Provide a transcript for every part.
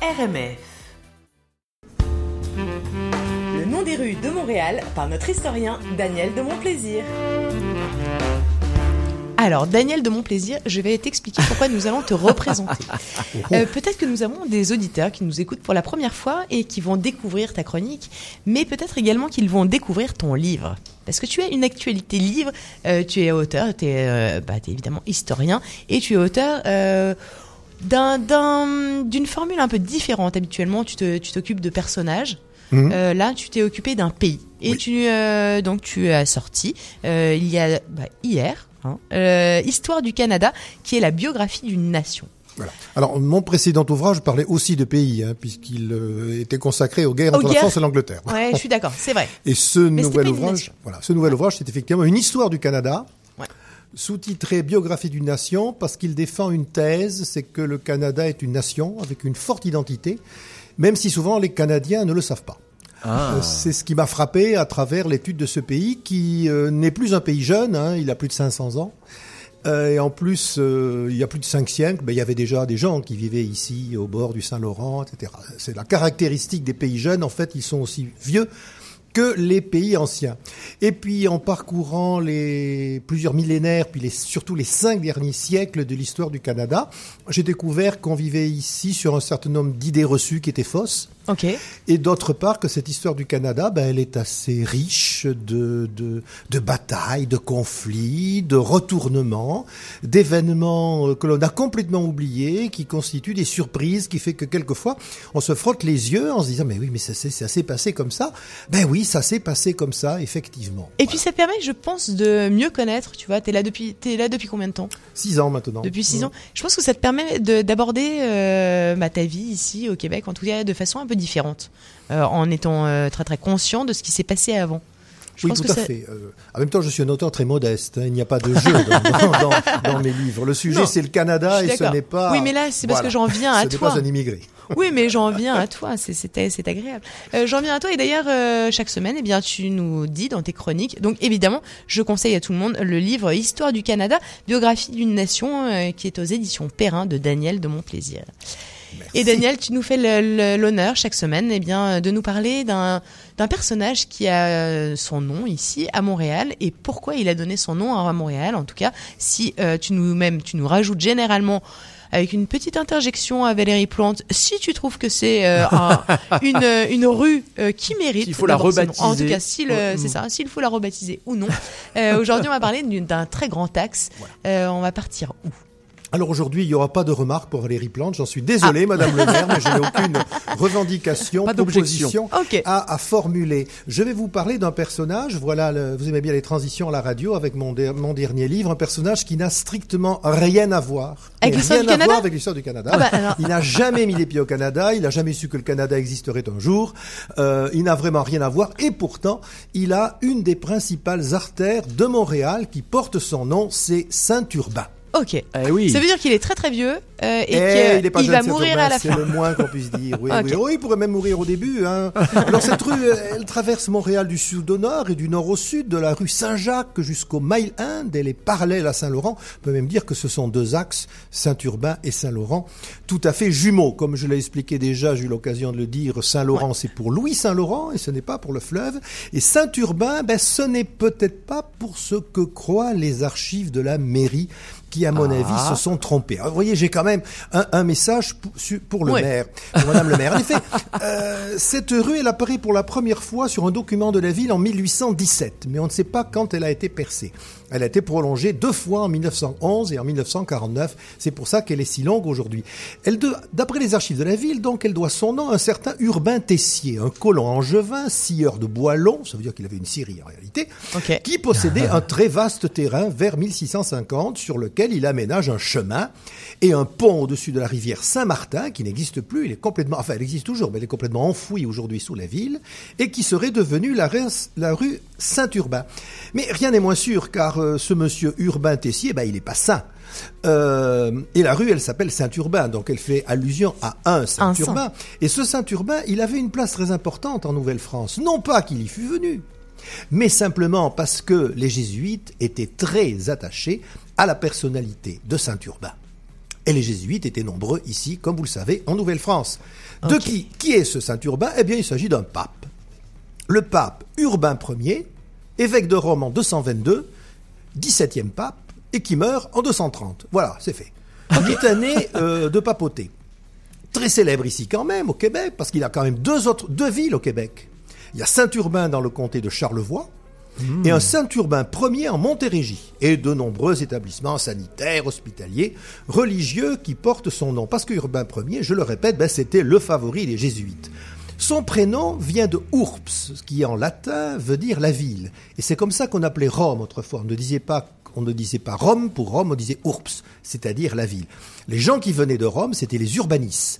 RMF. Le nom des rues de Montréal par notre historien Daniel de Montplaisir. Alors, Daniel de Montplaisir, je vais t'expliquer pourquoi nous allons te représenter. Euh, peut-être que nous avons des auditeurs qui nous écoutent pour la première fois et qui vont découvrir ta chronique, mais peut-être également qu'ils vont découvrir ton livre. Parce que tu as une actualité livre, euh, tu es auteur, tu es, euh, bah, t'es évidemment historien, et tu es auteur euh, d'un- d'un- d'une formule un peu différente. Habituellement, tu t'occupes de personnages. Mhm. Euh, là, tu t'es occupé d'un pays. Et Oui. tu, euh, donc, tu as sorti, euh, il y a bah, hier, hein, Histoire du Canada, qui est la biographie d'une nation. Voilà. Alors, mon précédent ouvrage parlait aussi de pays, hein, puisqu'il euh, était consacré aux guerres Aux entre la. France et l'Angleterre. Ouais, je suis d'accord, c'est vrai. Et ce nouvel ouvrage, voilà, ce nouvel ouvrage, c'est effectivement une histoire du Canada. Sous-titré Biographie d'une nation, parce qu'il défend une thèse, c'est que le Canada est une nation avec une forte identité, même si souvent les Canadiens ne le savent pas. Euh, C'est ce qui m'a frappé à travers l'étude de ce pays, qui euh, n'est plus un pays jeune, hein, il a plus de 500 ans. Euh, et en plus, euh, il y a plus de cinq siècles, ben, il y avait déjà des gens qui vivaient ici, au bord du Saint-Laurent, etc. C'est la caractéristique des pays jeunes, en fait, ils sont aussi vieux que les pays anciens. Et puis, en parcourant les plusieurs millénaires, puis surtout les cinq derniers siècles de l'histoire du Canada, j'ai découvert qu'on vivait ici sur un certain nombre d'idées reçues qui étaient fausses. Et d'autre part, que cette histoire du Canada, ben, elle est assez riche de, de, de batailles, de conflits, de retournements, d'événements euh, que l'on a complètement oubliés, qui constituent des surprises, qui fait que quelquefois, on se frotte les yeux en se disant, mais oui, mais ça, s'est- ça s'est passé comme ça. Ben oui, ça s'est passé comme ça, effectivement. Et puis ça permet, je pense, de mieux connaître. Tu vois, t'es là depuis, t'es là depuis combien de temps? Six ans maintenant. Depuis six Mmh. ans. Je pense que ça te permet de- d'aborder euh, bah, ta vie ici au Québec, en tout cas de façon un peu différente, euh, en étant euh, très très conscient de ce qui s'est passé avant. Je oui, pense tout que à ça- fait. Euh, en même temps, je suis un auteur très modeste. hein. Il n'y a pas de jeu dans, dans- dans- dans mes livres. Le sujet, c'est le Canada et ce n'est pas. Oui, mais là, c'est parce que j'en viens à ce toi. pas un immigré. Oui, mais j'en viens à toi, c'est agréable. Euh, j'en viens à toi et d'ailleurs euh, chaque semaine, eh bien tu nous dis dans tes chroniques. Donc évidemment, je conseille à tout le monde le livre Histoire du Canada, biographie d'une nation, qui est aux éditions Perrin de Daniel de Montplaisir. Et Daniel, tu nous fais l'honneur chaque semaine, eh bien, de nous parler d'un personnage qui a euh, son nom ici à Montréal et pourquoi il a donné son nom à Montréal. En tout cas, si euh, tu nous même tu nous rajoutes généralement avec une petite interjection à Valérie Plante, si tu trouves que c'est euh, un- une, une rue euh, qui mérite, S'il faut la nom. En tout rebaptiser. cas, si le- Ouais. c'est ça, s'il faut la rebaptiser ou non. Euh, Aujourd'hui, on va parler d'un très grand axe. Euh, on va partir où? Alors aujourd'hui, il n'y aura pas de remarques pour Valérie Plante. J'en suis désolé, Madame le maire, mais je n'ai aucune revendication, Pas proposition Ok. à, à formuler. Je vais vous parler d'un personnage. Voilà, le- vous aimez bien les transitions à la radio avec mon, mon dernier livre, un personnage qui n'a strictement rien à voir. Avec l'histoire du Canada avec l'histoire du Canada. Ah bah, Il n'a jamais mis les pieds au Canada. Il n'a jamais su que le Canada existerait un jour. Euh, il n'a vraiment rien à voir. Et pourtant, il a une des principales artères de Montréal qui porte son nom. C'est Saint-Urbain. Ok. Eh oui. Ça veut dire qu'il est très très vieux euh, et Eh, qu'il jeune, va mourir à la C'est fin. le moins qu'on puisse dire. Oui, oui. Oh, il pourrait même mourir au début. Hein. Alors cette rue, euh, elle traverse Montréal du sud au nord et du nord au sud, de la rue Saint-Jacques jusqu'au Mile 1. Elle est parallèle à Saint-Laurent. On peut même dire que ce sont deux axes, Saint-Urbain et Saint-Laurent, tout à fait jumeaux. Comme je l'ai expliqué déjà, j'ai eu l'occasion de le dire, Saint-Laurent, c'est pour Louis Saint-Laurent et ce n'est pas pour le fleuve. Et Saint-Urbain, ben, ce n'est peut-être pas pour ce que croient les archives de la mairie qui, à mon Ah. avis, se sont trompés. Alors, vous voyez, j'ai quand même un, un message pour, le Ouais. maire, pour Madame le maire. En effet, euh, cette rue, elle apparaît pour la première fois sur un document de la ville en 1817, mais on ne sait pas quand elle a été percée. Elle a été prolongée deux fois en 1911 et en 1949. C'est pour ça qu'elle est si longue aujourd'hui. Elle, d'après les archives de la ville, donc, elle doit son nom à un certain Urbain Tessier, un colon angevin, scieur de bois long, ça veut dire qu'il avait une scierie en réalité, qui possédait un très vaste terrain vers 1650 sur lequel il aménage un chemin et un pont au-dessus de la rivière Saint-Martin qui n'existe plus, il est complètement, enfin elle existe toujours, mais elle est complètement enfouie aujourd'hui sous la ville et qui serait devenue la, rue Saint-Urbain. Mais rien n'est moins sûr car euh, ce monsieur Urbain Tessier, ben, il n'est pas saint. Euh, et la rue, elle s'appelle Saint-Urbain, donc elle fait allusion à un Saint-Urbain. Et ce Saint-Urbain, il avait une place très importante en Nouvelle-France. Non pas qu'il y fût venu, mais simplement parce que les jésuites étaient très attachés à la personnalité de Saint-Urbain. Et les jésuites étaient nombreux ici, comme vous le savez, en Nouvelle-France. De qui Qui est ce Saint Urbain? Eh bien, il s'agit d'un pape. Le pape Urbain Ier, évêque de Rome en 222, 17e pape, et qui meurt en 230. Voilà, c'est fait. Huit années euh, de papauté. Très célèbre ici quand même, au Québec, parce qu'il a quand même deux autres, deux villes au Québec. Il y a Saint-Urbain dans le comté de Charlevoix, et un Saint-Urbain Ier en Montérégie, et de nombreux établissements sanitaires, hospitaliers, religieux qui portent son nom. Parce que Urbain Ier, je le répète, ben, c'était le favori des jésuites. Son prénom vient de Urps, qui en latin veut dire la ville. Et c'est comme ça qu'on appelait Rome autrefois. On ne disait pas on ne disait pas Rome pour Rome, on disait Urps, c'est-à-dire la ville. Les gens qui venaient de Rome, c'était les urbanis,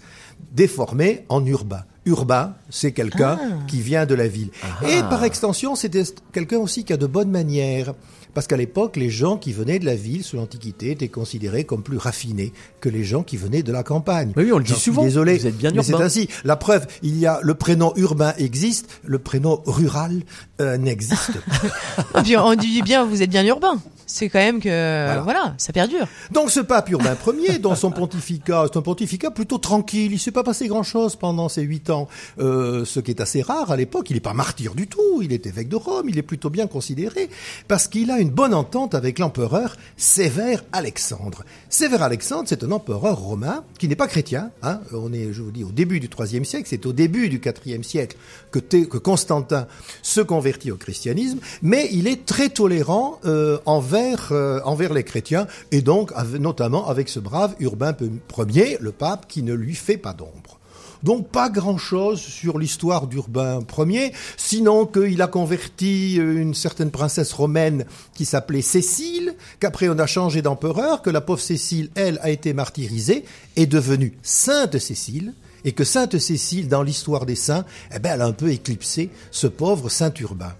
déformés en urbain. Urbain, c'est quelqu'un Ah. qui vient de la ville. Et par extension, c'était quelqu'un aussi qui a de bonnes manières. Parce qu'à l'époque, les gens qui venaient de la ville sous l'Antiquité étaient considérés comme plus raffinés que les gens qui venaient de la campagne. Oui, oui, on le dit J'en souvent. Désolé, Vous êtes bien mais c'est urbain. ainsi. La preuve, il y a le prénom urbain existe, le prénom rural euh, n'existe pas. Et puis on dit bien, vous êtes bien urbain. C'est quand même que voilà, ça perdure. Donc ce pape Urbain Ier, dans son pontificat, c'est un pontificat plutôt tranquille. Il s'est pas passé grand-chose pendant ces huit ans, euh, ce qui est assez rare à l'époque. Il n'est pas martyr du tout. Il est évêque de Rome. Il est plutôt bien considéré parce qu'il a une bonne entente avec l'empereur Sévère Alexandre. Sévère Alexandre, c'est un empereur romain qui n'est pas chrétien. Hein. On est, je vous dis, au début du IIIe siècle. C'est au début du IVe siècle que, Constantin se convertit au christianisme, mais il est très tolérant euh, envers, euh, envers les chrétiens, et donc notamment avec ce brave Urbain Ier, le pape, qui ne lui fait pas d'ombre. Donc pas grand-chose sur l'histoire d'Urbain Ier, sinon qu'il a converti euh, une certaine princesse romaine qui s'appelait Cécile, qu'après on a changé d'empereur, que la pauvre Cécile, elle, a été martyrisée, est devenue Sainte Cécile, et que Sainte Cécile, dans l'histoire des saints, eh ben, elle a un peu éclipsé ce pauvre Saint Urbain.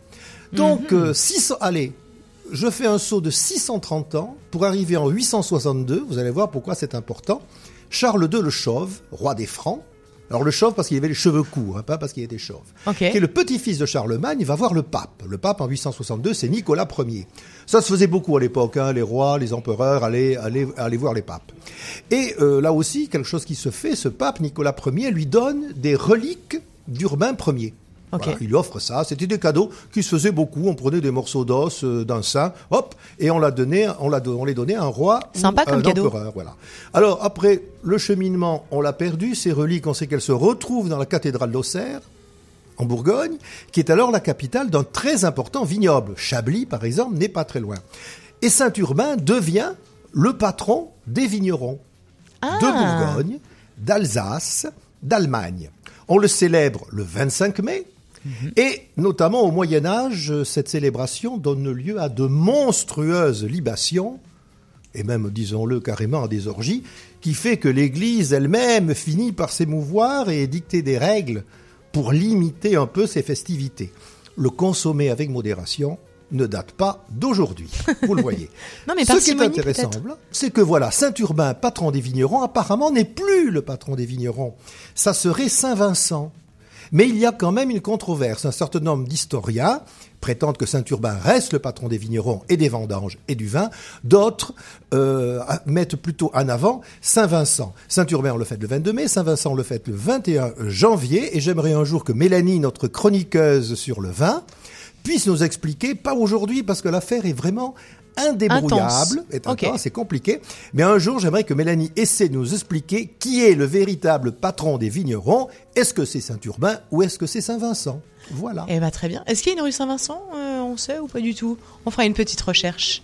Donc, 600, allez, je fais un saut de 630 ans pour arriver en 862. Vous allez voir pourquoi c'est important. Charles II le Chauve, roi des Francs. Alors le chauve parce qu'il avait les cheveux courts, hein, pas parce qu'il était chauve. Ok. Qui est le petit-fils de Charlemagne, il va voir le pape. Le pape en 862, c'est Nicolas Ier. Ça se faisait beaucoup à l'époque, hein, les rois, les empereurs allaient, allaient, allaient voir les papes. Et euh, là aussi, quelque chose qui se fait, ce pape Nicolas Ier lui donne des reliques d'Urbain Ier. Voilà, il lui offre ça. C'était des cadeaux qui se faisaient beaucoup. On prenait des morceaux d'os euh, d'un saint, hop, et on l'a donné, on l'a, on les donnait à un roi Sympa ou à comme un cadeau. empereur. Voilà. Alors après le cheminement, on l'a perdu. Ces reliques, on sait qu'elles se retrouvent dans la cathédrale d'Auxerre en Bourgogne, qui est alors la capitale d'un très important vignoble. Chablis, par exemple, n'est pas très loin. Et Saint-Urbain devient le patron des vignerons Ah. de Bourgogne, d'Alsace, d'Allemagne. On le célèbre le 25 mai, et notamment au Moyen Âge, cette célébration donne lieu à de monstrueuses libations, et même, disons-le carrément, à des orgies, qui fait que l'Église elle-même finit par s'émouvoir et dicter des règles pour limiter un peu ces festivités. Le consommer avec modération ne date pas d'aujourd'hui, vous le voyez. Non, mais Ce qui est intéressant, c'est que voilà, Saint Urbain, patron des vignerons, apparemment n'est plus le patron des vignerons. Ça serait Saint Vincent. Mais il y a quand même une controverse. Un certain nombre d'historiens prétendent que Saint Urbain reste le patron des vignerons et des vendanges et du vin. D'autres euh, mettent plutôt en avant Saint Vincent. Saint Urbain, on le fête le 22 mai, Saint Vincent, on le fête le 21 janvier. Et j'aimerais un jour que Mélanie, notre chroniqueuse sur le vin, puisse nous expliquer, pas aujourd'hui parce que l'affaire est vraiment indébrouillable, c'est compliqué, mais un jour j'aimerais que Mélanie essaie de nous expliquer qui est le véritable patron des vignerons, est-ce que c'est Saint-Urbain ou est-ce que c'est Saint-Vincent? Voilà. Eh ben très bien. Est-ce qu'il y a une rue Saint-Vincent? Euh, On sait ou pas du tout? On fera une petite recherche.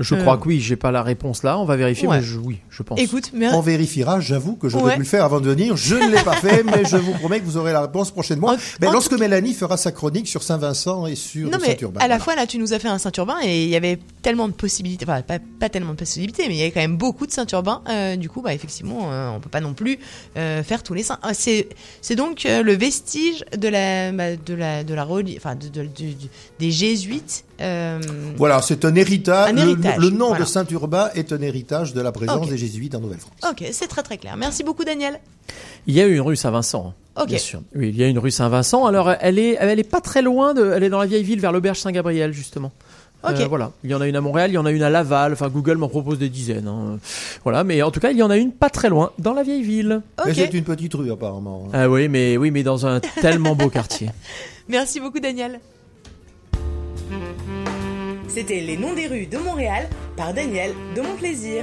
Je Euh. crois que oui, j'ai pas la réponse là, on va vérifier, Ouais. mais je, oui, je pense. Écoute, mais On vérifiera, j'avoue que j'aurais Ouais. dû le faire avant de venir. Je ne l'ai pas fait, mais je vous promets que vous aurez la réponse prochainement. En- mais en lorsque Mélanie fera sa chronique sur Saint-Vincent et sur non mais Saint-Urbain. à la Voilà. fois là tu nous as fait un Saint-Urbain et il y avait tellement de possibilités, enfin pas, pas tellement de possibilités, mais il y avait quand même beaucoup de Saint-Urbain. Euh, du coup bah effectivement euh, on peut pas non plus euh, faire tous les saints. Ah, c'est c'est donc euh, le vestige de la bah, de la de la enfin de, de- des jésuites. euh, Voilà, c'est un héritage. Un le, nom de Saint Urbain est un héritage de la présence des jésuites en Nouvelle-France. Ok, c'est très très clair. Merci beaucoup Daniel. Il y a eu une rue Saint-Vincent. Hein, okay. Bien sûr. Oui, il y a une rue Saint-Vincent. Alors, elle est, elle est pas très loin de, elle est dans la vieille ville vers l'auberge Saint-Gabriel, justement. Euh, okay. Voilà, il y en a une à Montréal, il y en a une à Laval. Enfin, Google m'en propose des dizaines. Hein. Voilà, mais en tout cas, il y en a une pas très loin, dans la vieille ville. Mais c'est une petite rue apparemment. Hein. Ah oui, mais oui, mais dans un tellement beau quartier. Merci beaucoup, Daniel. C'était Les Noms des rues de Montréal par Daniel de Mon Plaisir.